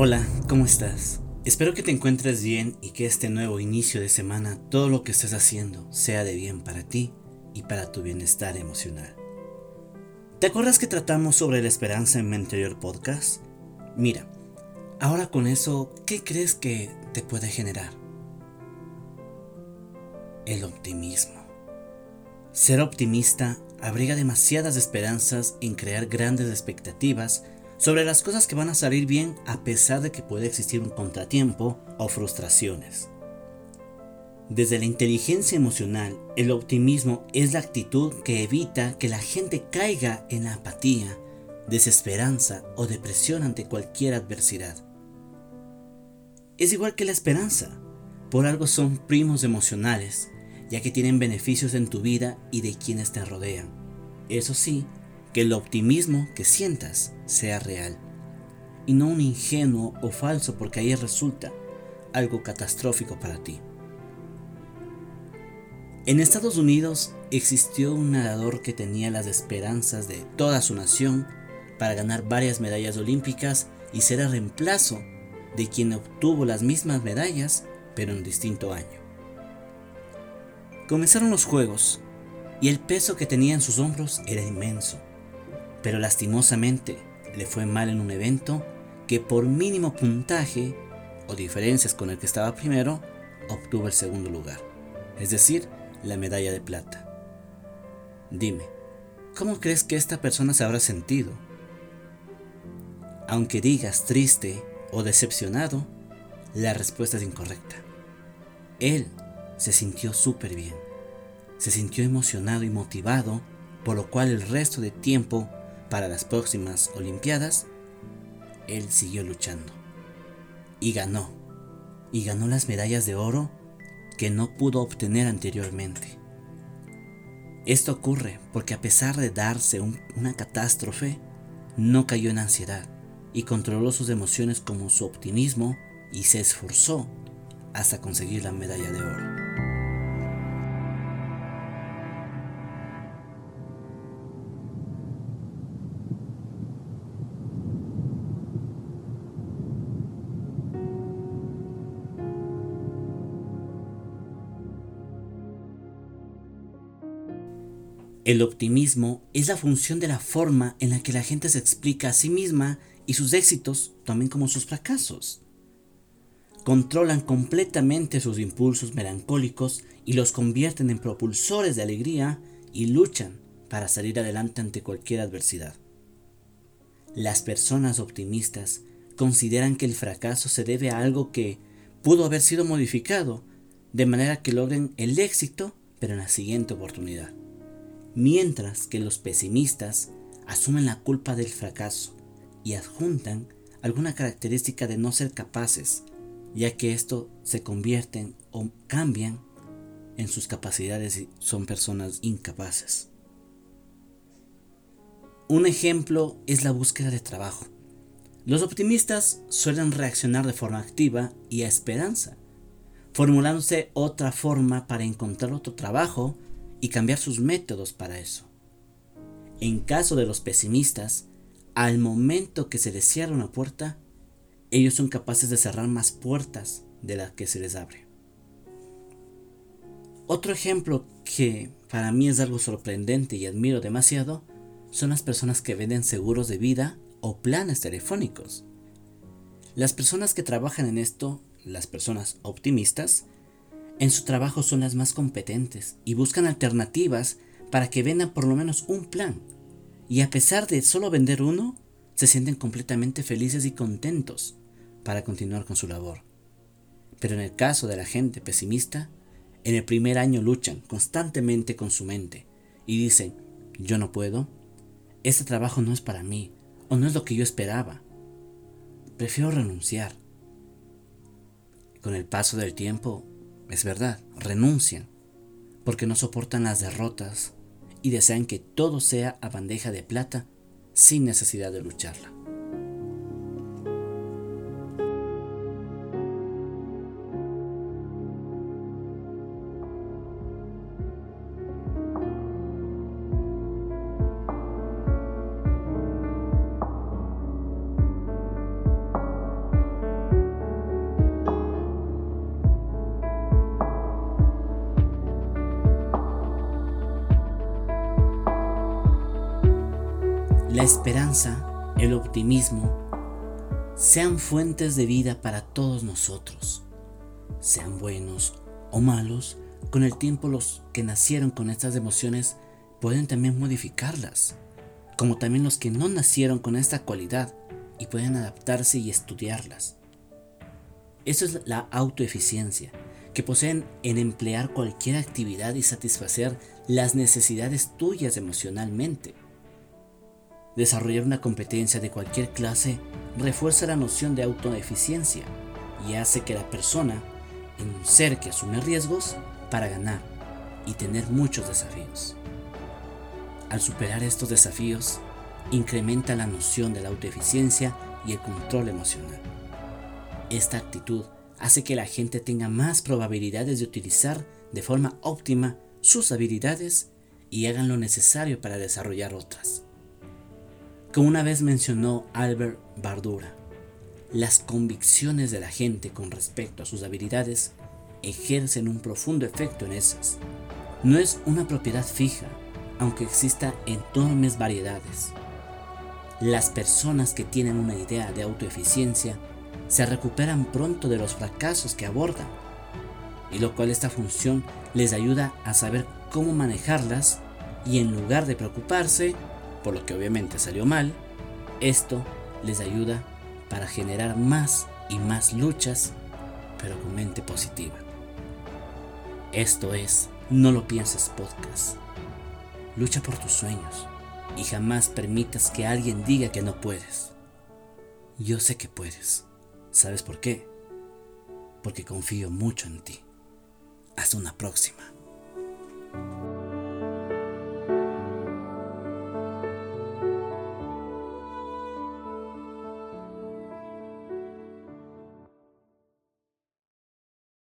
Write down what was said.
Hola, ¿cómo estás? Espero que te encuentres bien y que este nuevo inicio de semana todo lo que estés haciendo sea de bien para ti y para tu bienestar emocional. ¿Te acuerdas que tratamos sobre la esperanza en mi anterior podcast? Mira, ahora con eso, ¿qué crees que te puede generar? El optimismo. Ser optimista abriga demasiadas esperanzas en crear grandes expectativas sobre las cosas que van a salir bien a pesar de que puede existir un contratiempo o frustraciones. Desde la inteligencia emocional, el optimismo es la actitud que evita que la gente caiga en la apatía, desesperanza o depresión ante cualquier adversidad. Es igual que la esperanza, por algo son primos emocionales, ya que tienen beneficios en tu vida y de quienes te rodean. Eso sí, que el optimismo que sientas sea real, y no un ingenuo o falso porque ahí resulta algo catastrófico para ti. En Estados Unidos existió un nadador que tenía las esperanzas de toda su nación para ganar varias medallas olímpicas y ser el reemplazo de quien obtuvo las mismas medallas pero en distinto año. Comenzaron los Juegos y el peso que tenía en sus hombros era inmenso, pero lastimosamente le fue mal en un evento que por mínimo puntaje o diferencias con el que estaba primero, obtuvo el segundo lugar, es decir, la medalla de plata. Dime, ¿cómo crees que esta persona se habrá sentido? Aunque digas triste o decepcionado, la respuesta es incorrecta. Él se sintió súper bien. Se sintió emocionado y motivado, por lo cual el resto de tiempo para las próximas Olimpiadas, él siguió luchando. Y ganó. Y ganó las medallas de oro que no pudo obtener anteriormente. Esto ocurre porque a pesar de darse una catástrofe, no cayó en ansiedad y controló sus emociones como su optimismo y se esforzó hasta conseguir la medalla de oro. El optimismo es la función de la forma en la que la gente se explica a sí misma y sus éxitos también como sus fracasos. Controlan completamente sus impulsos melancólicos y los convierten en propulsores de alegría y luchan para salir adelante ante cualquier adversidad. Las personas optimistas consideran que el fracaso se debe a algo que pudo haber sido modificado, de manera que logren el éxito, pero en la siguiente oportunidad mientras que los pesimistas asumen la culpa del fracaso y adjuntan alguna característica de no ser capaces, ya que esto se convierten o cambian en sus capacidades y son personas incapaces. Un ejemplo es la búsqueda de trabajo. Los optimistas suelen reaccionar de forma activa y a esperanza, formulándose otra forma para encontrar otro trabajo y cambiar sus métodos para eso. En caso de los pesimistas, al momento que se les cierra una puerta, ellos son capaces de cerrar más puertas de las que se les abre. Otro ejemplo que para mí es algo sorprendente y admiro demasiado son las personas que venden seguros de vida o planes telefónicos. Las personas que trabajan en esto, las personas optimistas, en su trabajo son las más competentes y buscan alternativas para que vendan por lo menos un plan. Y a pesar de solo vender uno, se sienten completamente felices y contentos para continuar con su labor. Pero en el caso de la gente pesimista, en el primer año luchan constantemente con su mente y dicen, yo no puedo, este trabajo no es para mí o no es lo que yo esperaba. Prefiero renunciar. Con el paso del tiempo, es verdad, renuncian, porque no soportan las derrotas y desean que todo sea a bandeja de plata sin necesidad de lucharla. La esperanza, el optimismo, sean fuentes de vida para todos nosotros. Sean buenos o malos, con el tiempo los que nacieron con estas emociones pueden también modificarlas, como también los que no nacieron con esta cualidad y pueden adaptarse y estudiarlas. Eso es la autoeficiencia, que poseen en emplear cualquier actividad y satisfacer las necesidades tuyas emocionalmente. Desarrollar una competencia de cualquier clase refuerza la noción de autoeficiencia y hace que la persona en un ser que asume riesgos para ganar y tener muchos desafíos. Al superar estos desafíos, incrementa la noción de la autoeficiencia y el control emocional. Esta actitud hace que la gente tenga más probabilidades de utilizar de forma óptima sus habilidades y hagan lo necesario para desarrollar otras. Como una vez mencionó Albert Bardura, las convicciones de la gente con respecto a sus habilidades ejercen un profundo efecto en esas. No es una propiedad fija, aunque exista enormes variedades. Las personas que tienen una idea de autoeficiencia se recuperan pronto de los fracasos que abordan, y lo cual esta función les ayuda a saber cómo manejarlas y en lugar de preocuparse, por lo que obviamente salió mal, esto les ayuda para generar más y más luchas, pero con mente positiva. Esto es No lo pienses podcast. Lucha por tus sueños y jamás permitas que alguien diga que no puedes. Yo sé que puedes. ¿Sabes por qué? Porque confío mucho en ti. Hasta una próxima.